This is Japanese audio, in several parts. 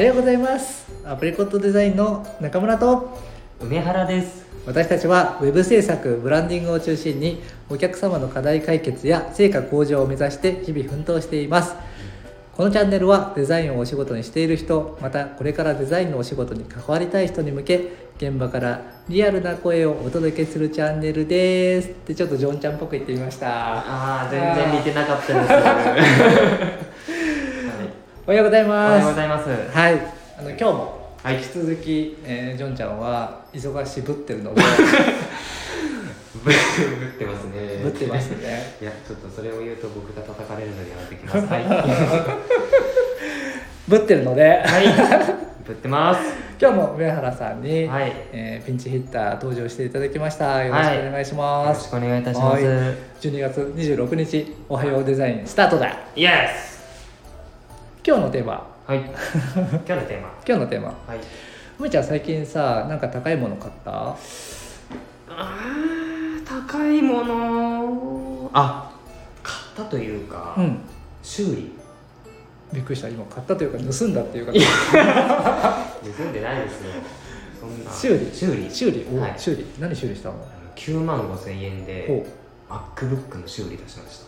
はようございます。アプリコットデザインの中村と梅原です。私たちはウェブ制作ブランディングを中心にお客様の課題解決や成果向上を目指して日々奮闘しています。このチャンネルはデザインをお仕事にしている人またこれからデザインのお仕事に関わりたい人に向け現場からリアルな声をお届けするチャンネルです。ってちょっとジョンちゃんっぽく言ってみました。ああ全然似てなかったです、おはようございおはますようございます。はい。あの今日もはい。引き続き、えージョンちゃんは忙しぶってるので。ぶってますね。ぶってますね。いやちょっとそれを言うと僕が叩かれるのでやめてきます。はい。は ぶってるので。い。ぶってます。今日も上原さんに、はい。よえーピンチヒッター登場していただきました。よろしくお願いします、ろしくお願いいたします、はい。12月26日おはようデザインスタートだ。イエス今日のテーマ。はい。今日のテーマ。今日のテーマ。はい。梅ちゃん最近さなんか高いもの買った？あー高いもの。あ買ったというか、うん。修理。びっくりした。今買ったというか盗んだっていうか。盗んでないですよそんな。修理。修理。修理？お、はい。修理。何修理したの？あの9万5千円でほ MacBook の修理出しました。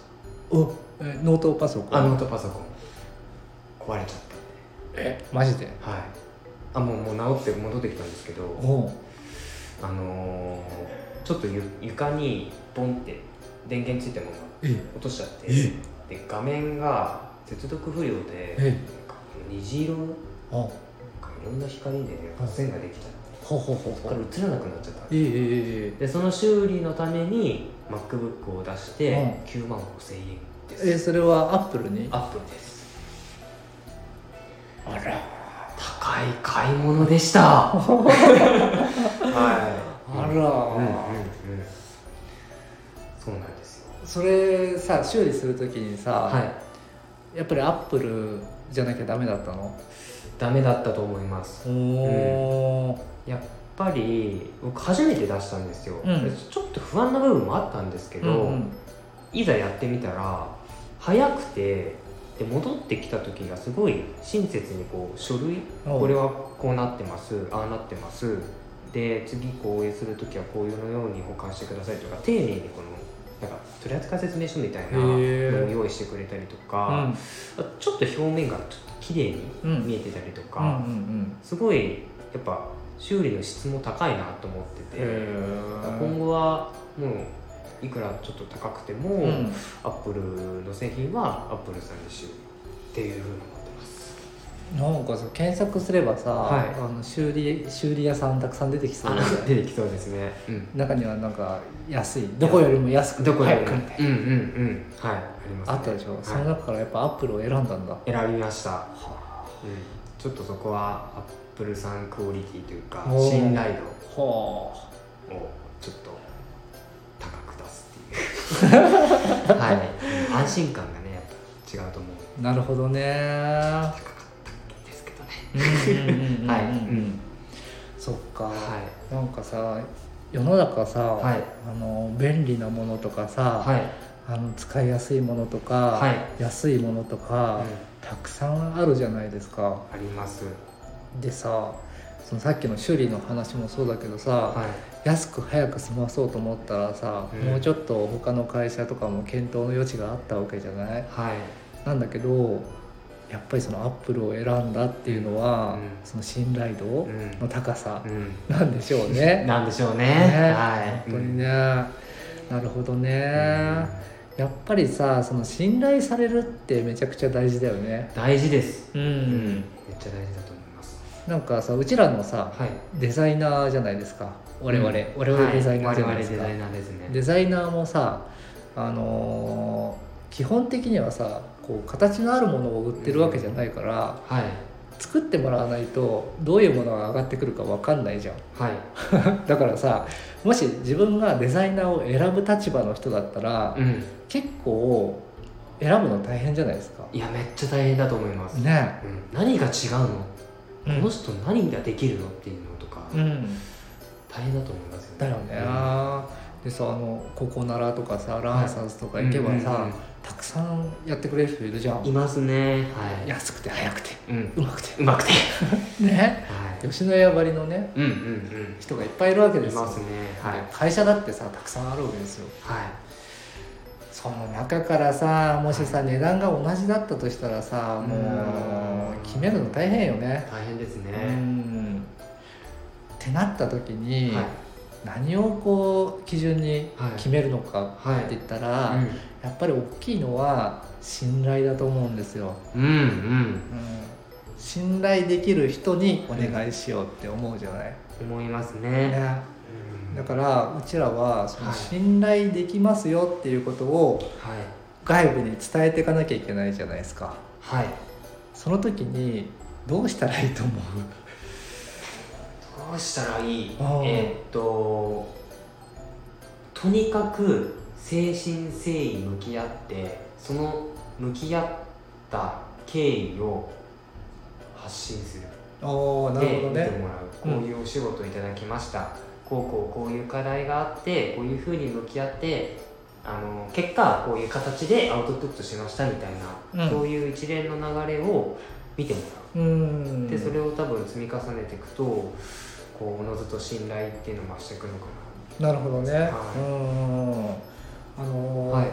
うおえノートパソコン？あノートパソコン壊れちゃっえマジで？はい。あもうもう治って戻ってきたんですけどおう。あのー、ちょっとゆ床にボンって電源ついたままえ。落としちゃってえで画面が接続不良でえ虹色のなんかあいろんな光でね線ができちゃってほうほうほうそこから映らなくなっちゃったんえですええでその修理のために MacBook を出してうん。9万5千円えです、えそれはアップルに？アップルですい買い物でした。はい。あら、うんうんうん。そうなんですよ。それさ修理するときにさ、はい。やっぱりアップルじゃなきゃダメだったの？ダメだったと思います。おおやっぱり僕初めて出したんですよ、うん。ちょっと不安な部分もあったんですけど、うんうん。いざやってみたら早くてで戻ってきた時がすごい親切にこう書類これはこうなってますああなってます。で次こうする時はこういうのように保管してくださいとか丁寧にこのなんか取扱説明書みたいなのを用意してくれたりとうか、んちょっと表面がちょっと綺麗にうん。見えてたりとか、すごいやっぱ修理の質も高いなと思ってて、へ今後はもういくらちょっと高くても、うん。アップルの製品はアップルさんで修理っていうふうに思ってます。なんかさ検索すればさ、はい。あの修理修理屋さんたくさん出てきそう。だよね出てきそうですね、うん、中にはなんか安いどこよりも安くどこよりも早くみたいうんうんうん。はいあります、ね、なあったでしょ、はい。その中からやっぱアップルを選んだんだ。選びました、うん、ちょっとそこはアップルさんクオリティというか信頼度はをちょっと はい。安心感がねやっぱ違うと思う。あなるほどね。高かったんですけどね。はい。うん。そっか、はなんかさ世の中さ、はい。あの便利なものとかさ、はい、あの使いやすいものとか、はい。安いものとか、うん。たくさんあるじゃないですか。あります。でさそのさっきの修理の話もそうだけどさ、はい安く早く済まそうと思ったらさ、うん。もうちょっと他の会社とかも検討の余地があったわけじゃない？はい。なんだけどやっぱりそのアップルを選んだっていうのは、うん。その信頼度うん。の高さうん。なんでしょうね。なんでしょうね。ね。はい。本当にね、なるほどね、やっぱりさその信頼されるってめちゃくちゃ大事だよね。大事です。うん、うん。めっちゃ大事だと思いますなんかさうちらのさはい。デザイナーじゃないですか。我々、うん。我々デザイナーじゃはないいですか、我々デザイナーですね。デザイナーもさあのー基本的にはさこう形のあるものを売ってるわけじゃないから、はい。作ってもらわないとどういうものが上がってくるか分かんないじゃん。はい。だからさもし自分がデザイナーを選ぶ立場の人だったら、うん。結構選ぶの大変じゃないですか。いやめっちゃ大変だと思います、ね。うん、何が違うの、うんこの人何ができるのっていうのとか、うん。大変だと思いますよね。だよね、でさあのココナラとかさランサーズとか行けばさ、たくさんやってくれる人いるじゃん。いますね。はい。安くて早くて。うん。うまくて。うまくて。ね。はい。吉野家ばりのねうんうんうん。人がいっぱいいるわけですよ。いますね。はい。会社だってさたくさんあるわけですよ。はいその中からさもしさ値段が同じだったとしたらさもう決めるの大変よね。大変ですうねん。ってなった時に、はい。何をこう基準にはい決めるのかはいって言ったら、うんやっぱり大きいのは信頼だと思うんですよ、うんうん。うん、信頼できる人にお願いしようって思うじゃない、思いますねだからうちらはそのはい。信頼できますよっていうことをはい。外部に伝えていかなきゃいけないじゃないですか。はい。その時にどうしたらいいと思う？どうしたらいい？えーっととにかく誠心誠意向き合ってその向き合った経緯を発信する。ああなるほどね。で見てもらう。こういうお仕事いただきました、こうこうこういう課題があってこういうふうに向き合ってあの結果こういう形でアウトプットしましたみたいな、うん。そういう一連の流れを見てもらう。うん。でそれを多分積み重ねていくとこうおのずと信頼っていうのを増していくのかな。るほどね、はい。うんあのーはい。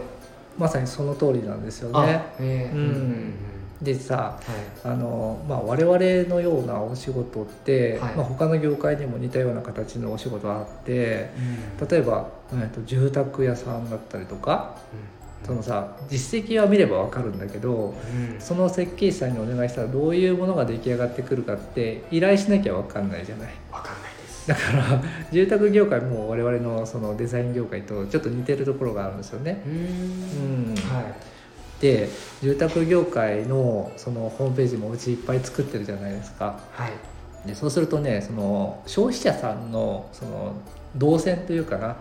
まさにその通りなんですよなね。へえうんうんでさはい。あの、まあ、我々のようなお仕事って、はい。まあ、他の業界にも似たような形のお仕事があって例えば、えー、と住宅屋さんだったりとかそのさ実績は見れば分かるんだけどうん。その設計士さんにお願いしたらどういうものが出来上がってくるかって依頼しなきゃ分かんないじゃない。わかんないです。だから 住宅業界も我々のそのデザイン業界とちょっと似てるところがあるんですよね。ううんん。はいで住宅業界のそのホームページもうちいっぱい作ってるじゃないですか。はい。でそうするとねその消費者さんのその動線というかな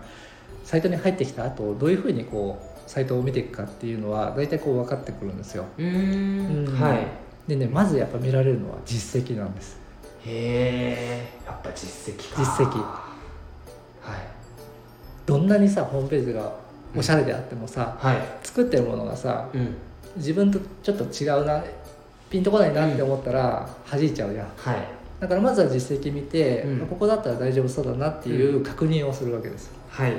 サイトに入ってきた後どういうふうにこうサイトを見ていくかっていうのは大体こう分かってくるんですよ。うん。はい。でねまずやっぱ見られるのは実績なんです。へえやっぱ実績か。実績。はい。どんなにさホームページがおしゃれであってもさ、はい。作ってるものがさうん。自分とちょっと違うなピンとこないなって思ったら弾いちゃうじゃん。はい。だからまずは実績見て、うん。ここだったら大丈夫そうだなっていう確認をするわけですはい。で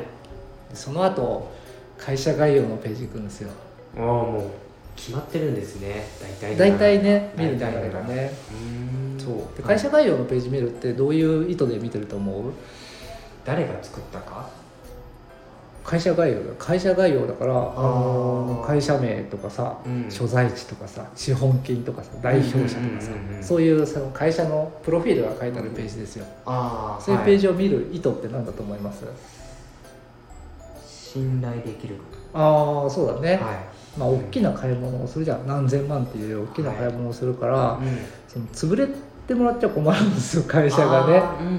その後会社概要のページ行くんですよ。ああもう決まってるんですね。大体大体ね見る流大体れがね。うーん。そう。で会社概要のページ見るってどういう意図で見てると思う？誰が作ったか？会社概要だ会社概要だから会社名とかさ、うん。所在地とかさ資本金とかさ代表者とかさそういうその会社のプロフィールが書いてあるページですよ。ああそういうページジを見る意図って何だと思います、信頼できるこああそうだね、とはい。まあ大きな買い物をするじゃん。何千万っていう大きな買い物をするから、うん。その潰れてもらっちゃ困るんですよ会社がね。うんう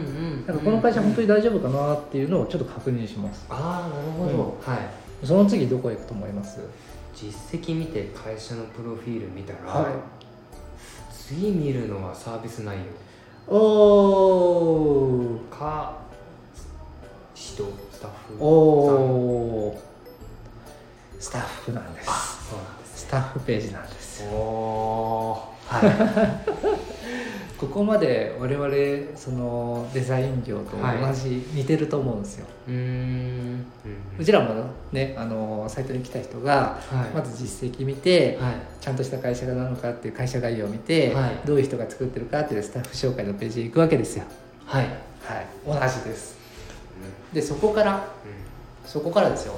ん。なんかこの会社本当に大丈夫かなっていうのをちょっと確認します。ああなるほど、はい。その次どこへ行くと思います？実績見て会社のプロフィール見たら、はい。次見るのはサービス内容。おー。か人スタッフ。おー。スタッフなんです。あそうなんですスタッフページなんです。おー。は ここまで我々そのデザイン業と同じ、似てると思うんですよ。い、うーん。うちらもねあのサイトに来た人がはい。まず実績見て、はい。ちゃんとした会社がなのかっていう会社概要を見て、はい。どういう人が作ってるかっていうスタッフ紹介のページへ行くわけですよ。はい、はい。同じです。でそこからうん。そこからですよ。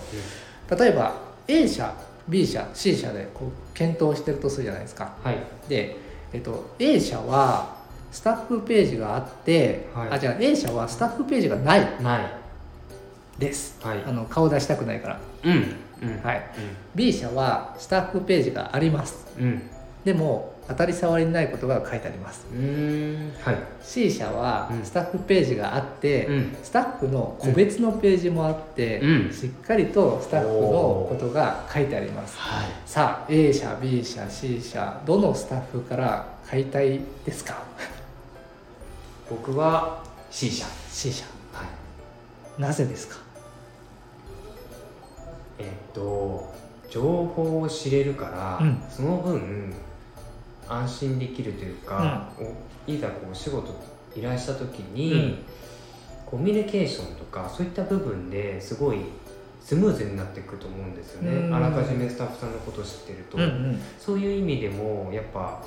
例えば A 社 B 社 C 社でこう検討してるとするじゃないですか。はい。で、えっと、A 社はスタッフページがあって、はい。あじゃあ A 社はスタッフページがない。です。はい。あの顔出したくないから。うん。うん。はい、B 社はスタッフページがあります。うん。うんでも当たり障りないことが書いてあります。うーん。はい。C 社はうん。スタッフページがあって、うん。スタッフの個別のページもあって、うん。しっかりとスタッフのことが書いてあります。はい。さあ A 社 B 社 C 社どのスタッフから買いたいですか？僕は C 社 C 社はい。なぜですか？えっと情報を知れるから、うん。その分安心できるというか、おいざこうお仕事依頼した時に、うん。コミュニケーションとかそういった部分ですごいスムーズになっていくと思うんですよね、うん。あらかじめスタッフさんのことを知ってると、うんうん。そういう意味でもやっぱ、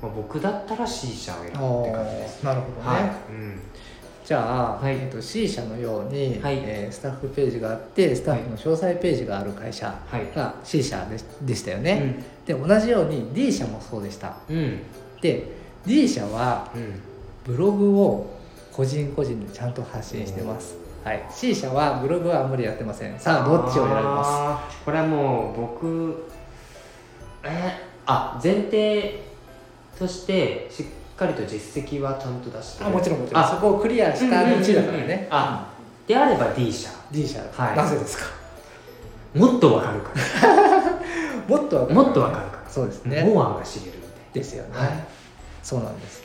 まあ、僕だったら C 社を選ぶって感じですなるほどね、はい、うん。じゃあ、はい。えっと C 社のように、はい。えースタッフページがあってスタッフの詳細ページがある会社はい。が C 社ででしたよね、で同じように D 社もそうでした。うん。うんで D 社はうん。ブログを個人個人でちゃんと発信してます、はい、C 社はブログはあんまりやってません。さあどっちを選びます？これはもう僕えあ前提としてしっかりと実績はちゃんと出してる。あもちろんもちろん。あ。そこをクリアした後だからね。あであれば D 社。D 社、はい。なぜですか？もっとわかるか もっとわらもっとわかるから。そうですね。モアが知れるみですよね、はい。そうなんです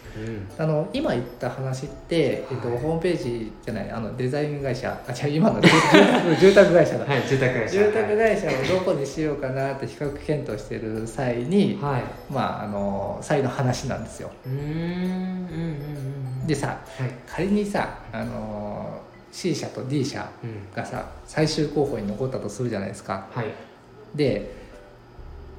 あの今言った話って、えっと、はい。ホームページじゃないあのデザイン会社あ違う今の 住宅会社だ、はい住宅会社。住宅会社をどこにしようかなって比較検討してる際に、はい。まああの際の話なんですよ。うーんうんでさはい。仮にさあの C 社と D 社うん。がさ最終候補に残ったとするじゃないですか。はい。で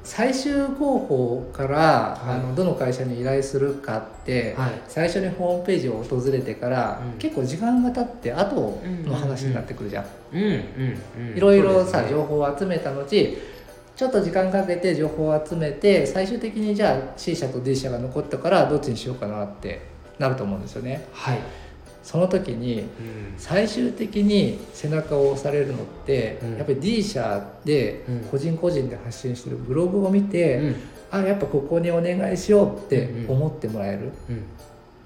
最終候補から、はい。あのどの会社に依頼するかって、はい。最初にホームページを訪れてから、うん。結構時間が経って後の話になってくるじゃん,、いろいろさ、ね。情報を集めた後ちょっと時間かけて情報を集めて最終的にじゃあ C 社と D 社が残ったからどっちにしようかなってなると思うんですよね。はい、その時にうん。最終的に背中を押されるのって、うん。やっぱり D 社でうん。個人個人で発信してるブログを見て、うん。あやっぱここにお願いしようって思ってもらえる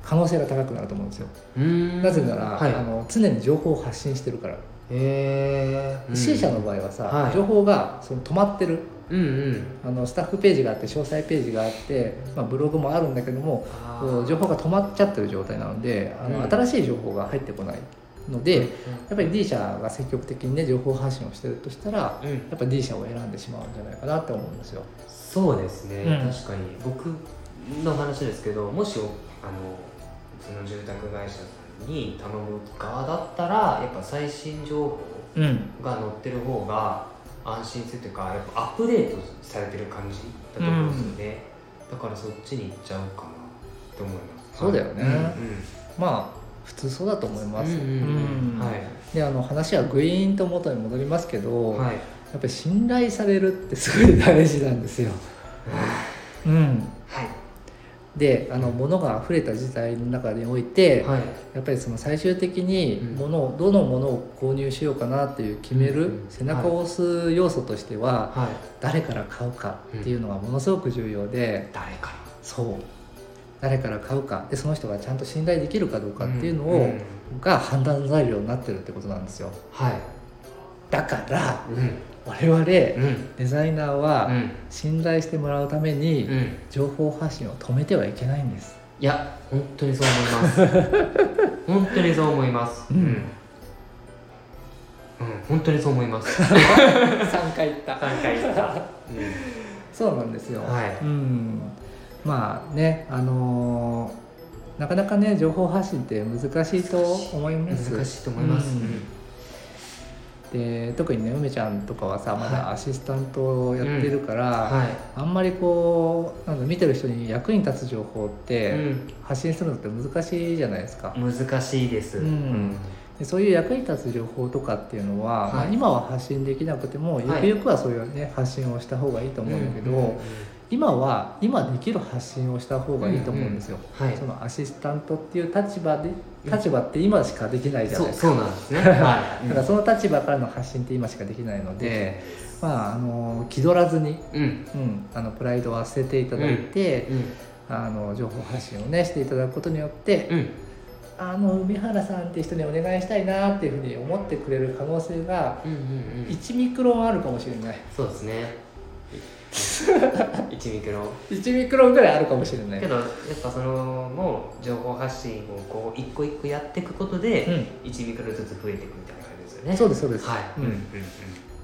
可能性が高くなると思うんですよ、うん。なぜなら、はい。あの常に情報を発信してるから、へえ C 社の場合はさ、はい。情報がその止まってるうんうん。あのスタッフページがあって詳細ページがあって、まあ、ブログもあるんだけども情報が止まっちゃってる状態なのであの、うん。新しい情報が入ってこないので、やっぱり D 社が積極的にね情報発信をしてるとしたらうん。やっぱ D 社を選んでしまうんじゃないかなって思うんですよ。そうですね、うん。確かに。僕の話ですけどもしあのその住宅会社に頼む側だったらやっぱ最新情報うん、が載ってる方が安心するというかやっぱアップデートされてる感じだと思うんですよね、だからそっちに行っちゃうかなと思います。そうだよね。はいまあ普通そうだと思います。うんうんうん。うん。はい。であの話はグイーンと元に戻りますけど、はい。やっぱり信頼されるってすごい大事なんですよ。うん、はいであの物が溢れた時代の中において、はい。やっぱりその最終的にうん。物を、どのものを購入しようかなっていう決める、うん背中を押す要素としては、はい。誰から買うかっていうのがものすごく重要で、誰かそう。誰から買うか。でその人がちゃんと信頼できるかどうかっていうのを、が判断材料になってるってことなんですよ。はい。だからうん我々デうん。ザイナーうはん。信頼してもらうためにうん。情報発信を止めてはいけないんです。いや本当にそう思います。本当にそう思います。うん。うん、本当にそう思います。3回言った。3回言った、そうなんですよ、はい。うん。まあねあのーなかなかね情報発信って難しいと思います。難しいと思います、うんで特にね梅ちゃんとかはさまだはアシスタントをやってるから、はい。あんまりこうなんか見てる人に役に立つ情報って発信するのって難しいじゃないですか、うん、難しいです、うん。でそういう役に立つ情報とかっていうのは、はい。まあ、今は発信できなくてもはい。ゆくゆくはそういうね発信をした方がいいと思うんだけど、うんうん今は今できる発信をした方がいいと思うんですよ、はい。そのアシスタントっていう立場でうん。立場って今しかできないじゃないですか、そうそうなんですね。はい。だからその立場からの発信って今しかできないので、まああの気取らずに、うん。うん、あのプライドは捨てていただいて、うん。あの情報発信をねしていただくことによって、うん。あの梅原さんって人にお願いしたいなっていうふうに思ってくれる可能性がうんうんうん。1ミクロンあるかもしれない。そうですね 1ミクロン。1ミクロンぐらいあるかもしれない。けどやっぱそのもう情報発信をこう一個一個やっていくことで、うん。1ミクロンずつ増えていくみたいな感じですよね。そうですそうです、はい、うん。うんうん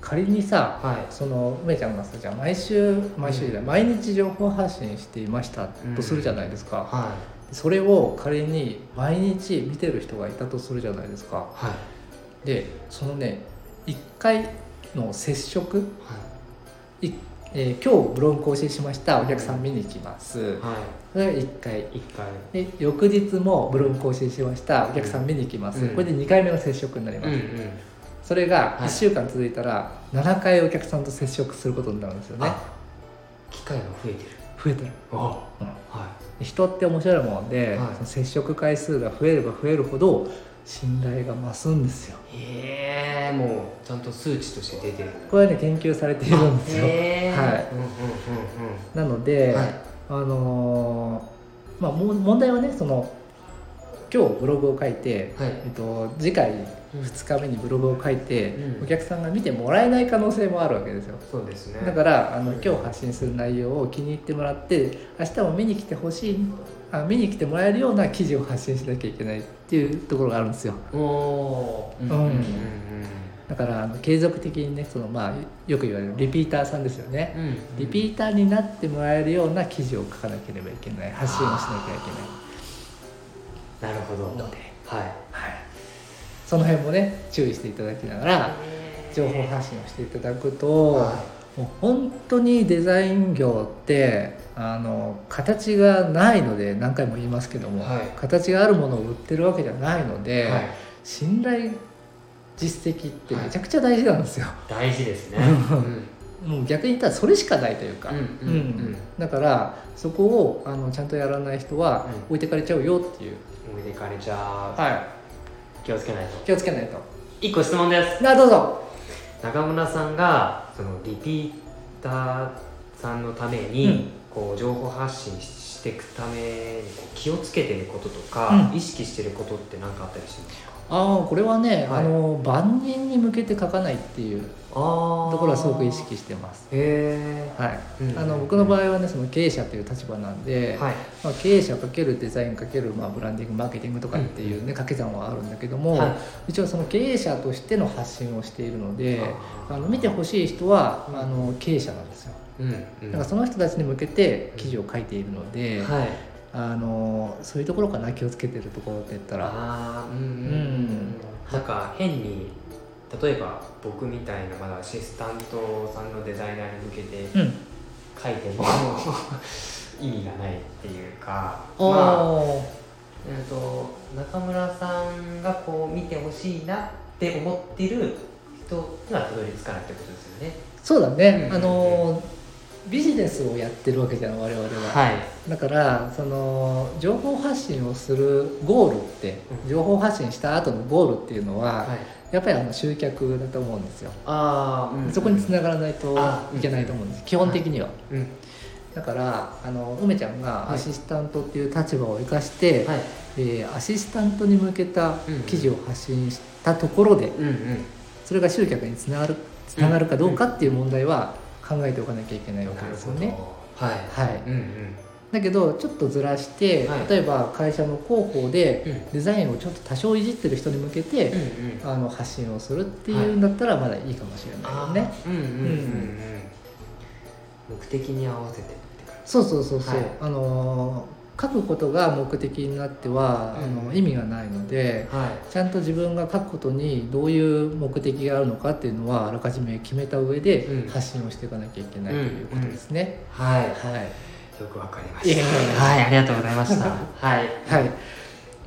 仮にさはい。その梅ちゃんがさじゃあ毎週毎週じゃない、毎日情報発信していましたとするじゃないですか、はそれを仮に毎日見てる人がいたとするじゃないですか。いはい。でそのね1回の接触はいえー今日ブログ更新しましたお客さん見に来ます。はい。それが1回。一回。で翌日もブログ更新しましたお客さん見に来ます、うん。これで2回目の接触になります、うんうん。それがはい。1週間続いたら7回お客さんと接触することになるんですよね。あ機会が増えてる。増えてる、あうん。は人って面白いもんで、はい。その接触回数が増えれば増えるほど信頼が増すんですよ。いへえもうちゃんと数値として出てる。これはね研究されているんですよ。へえ。はい。うんうんうんなので、うんはい。あのーまあも問題はねその今日ブログを書いて、はい。えっと、次回うん。2日目にブログを書いて、うん。お客さんが見てもらえない可能性もあるわけですよ。そうですね。だからあのうん。今日発信する内容を気に入ってもらって明日も見に来てほしいあ見に来てもらえるような記事を発信しなきゃいけないっていうところがあるんですよ。うんうんうんうん。だからあの継続的にねその、まあ、よく言われるリピーターさんですよね、うんリピーターになってもらえるような記事を書かなければいけない。発信をしなきゃいけない。なるほど。ので、はい。はい、その辺もね注意していただきながら情報発信をしていただくと、はもう本当にデザイン業ってあの形がないので何回も言いますけども、はい。形があるものを売ってるわけじゃないので、はい。信頼実績ってめちゃくちゃ大事なんですよ、大事ですね。うん。もう逆に言ったらそれしかないというか、うんうんうん。だからそこをあのちゃんとやらない人はうん。置いてかれちゃうよっていう、置いてかれちゃう。は気をつけないと。い気をつけないと。一個質問です。などうぞ。中村さんがそのリピーターさんのために、うんこう情報発信していくためにこう気をつけてることとか、うん。意識してることって何かあったりしますか？ああこれはね、はい。あの万人に向けて書かないっていうあところはすごく意識してます。へはい、うんあの僕の場合はねその経営者という立場なんで、えはい。まあ、経営者かけるデザインかける、まあ、ブランディングマーケティングとかっていうね掛け算はあるんだけども、はい。一応その経営者としての発信をしているのであの見てほしい人はあの経営者なんですよ。うんうん。だからその人たちに向けて記事を書いているので、はいあのそういうところかな気をつけてるところって言ったら。あーうんうんうんうん。なんか変に例えば僕みたいなまだアシスタントさんのデザイナーに向けてうん。書いても意味がないっていうかおまあーえー、と中村さんがこう見てほしいなって思ってる人にはたどり着かないってことですよね。そうだね、うん。あのビジネスをやってるわけじゃん我々は、はい。だからその情報発信をするゴールってうん。情報発信した後のゴールっていうのは、はい、やっぱりあの集客だと思うんですよ、ああ、うんそこにつながらないとあいけないと思うんです、基本的には、うん。だからあの梅ちゃんがはい。アシスタントっていう立場を生かして、はい。えーアシスタントに向けたうんうん。記事を発信したところで、うんうん。それが集客につながるつながるかどうかっていう問題は考えておかなきゃいけないわけですよね。はい。はい、うんうん。だけどちょっとずらして、はい例えば会社の広報でうんデザインをちょっと多少いじってる人に向けて、うんうん。あの発信をするっていうんだったらまだいいかもしれないよね。あーうんうんうんうん。目的に合わせてそうそうそうそう、はいあのー書くことが目的になっては、うんあの意味がないのでじ。はい。ちゃんと自分が書くことにどういう目的があるのかっていうのはあらかじめ決めた上でうん発信をしていかなきゃいけないということですね。はい。はい、よくわかりました。はい、ありがとうございました。はい。はい、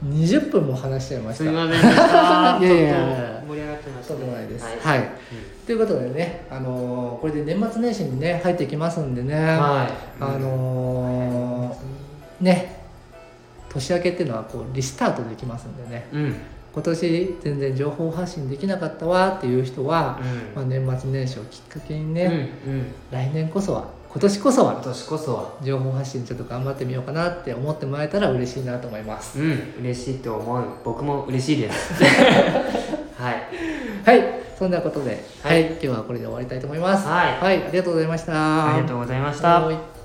20分も話しちゃいました。すみません。いやいや盛り上がってましたね。ないです。はい。はい、ということでね、あのーこれで年末年始にね入ってきますんでね、はい。あのーね年明けっていうのはこうリスタートできますんでねうん。うん。今年全然情報発信できなかったわっていう人は、まあ、年末年始をきっかけにね、うん。うん。来年こそは今年こそ今は年こそは。情報発信ちょっと頑張ってみようかなって思ってもらえたら嬉しいなと思いますうん。嬉しいと思う。僕も嬉しいです。はい。はいそんなことで、ははいい今日はこれで終わりたいと思いますはいはい、ありがとうございましたありがとうございました。はい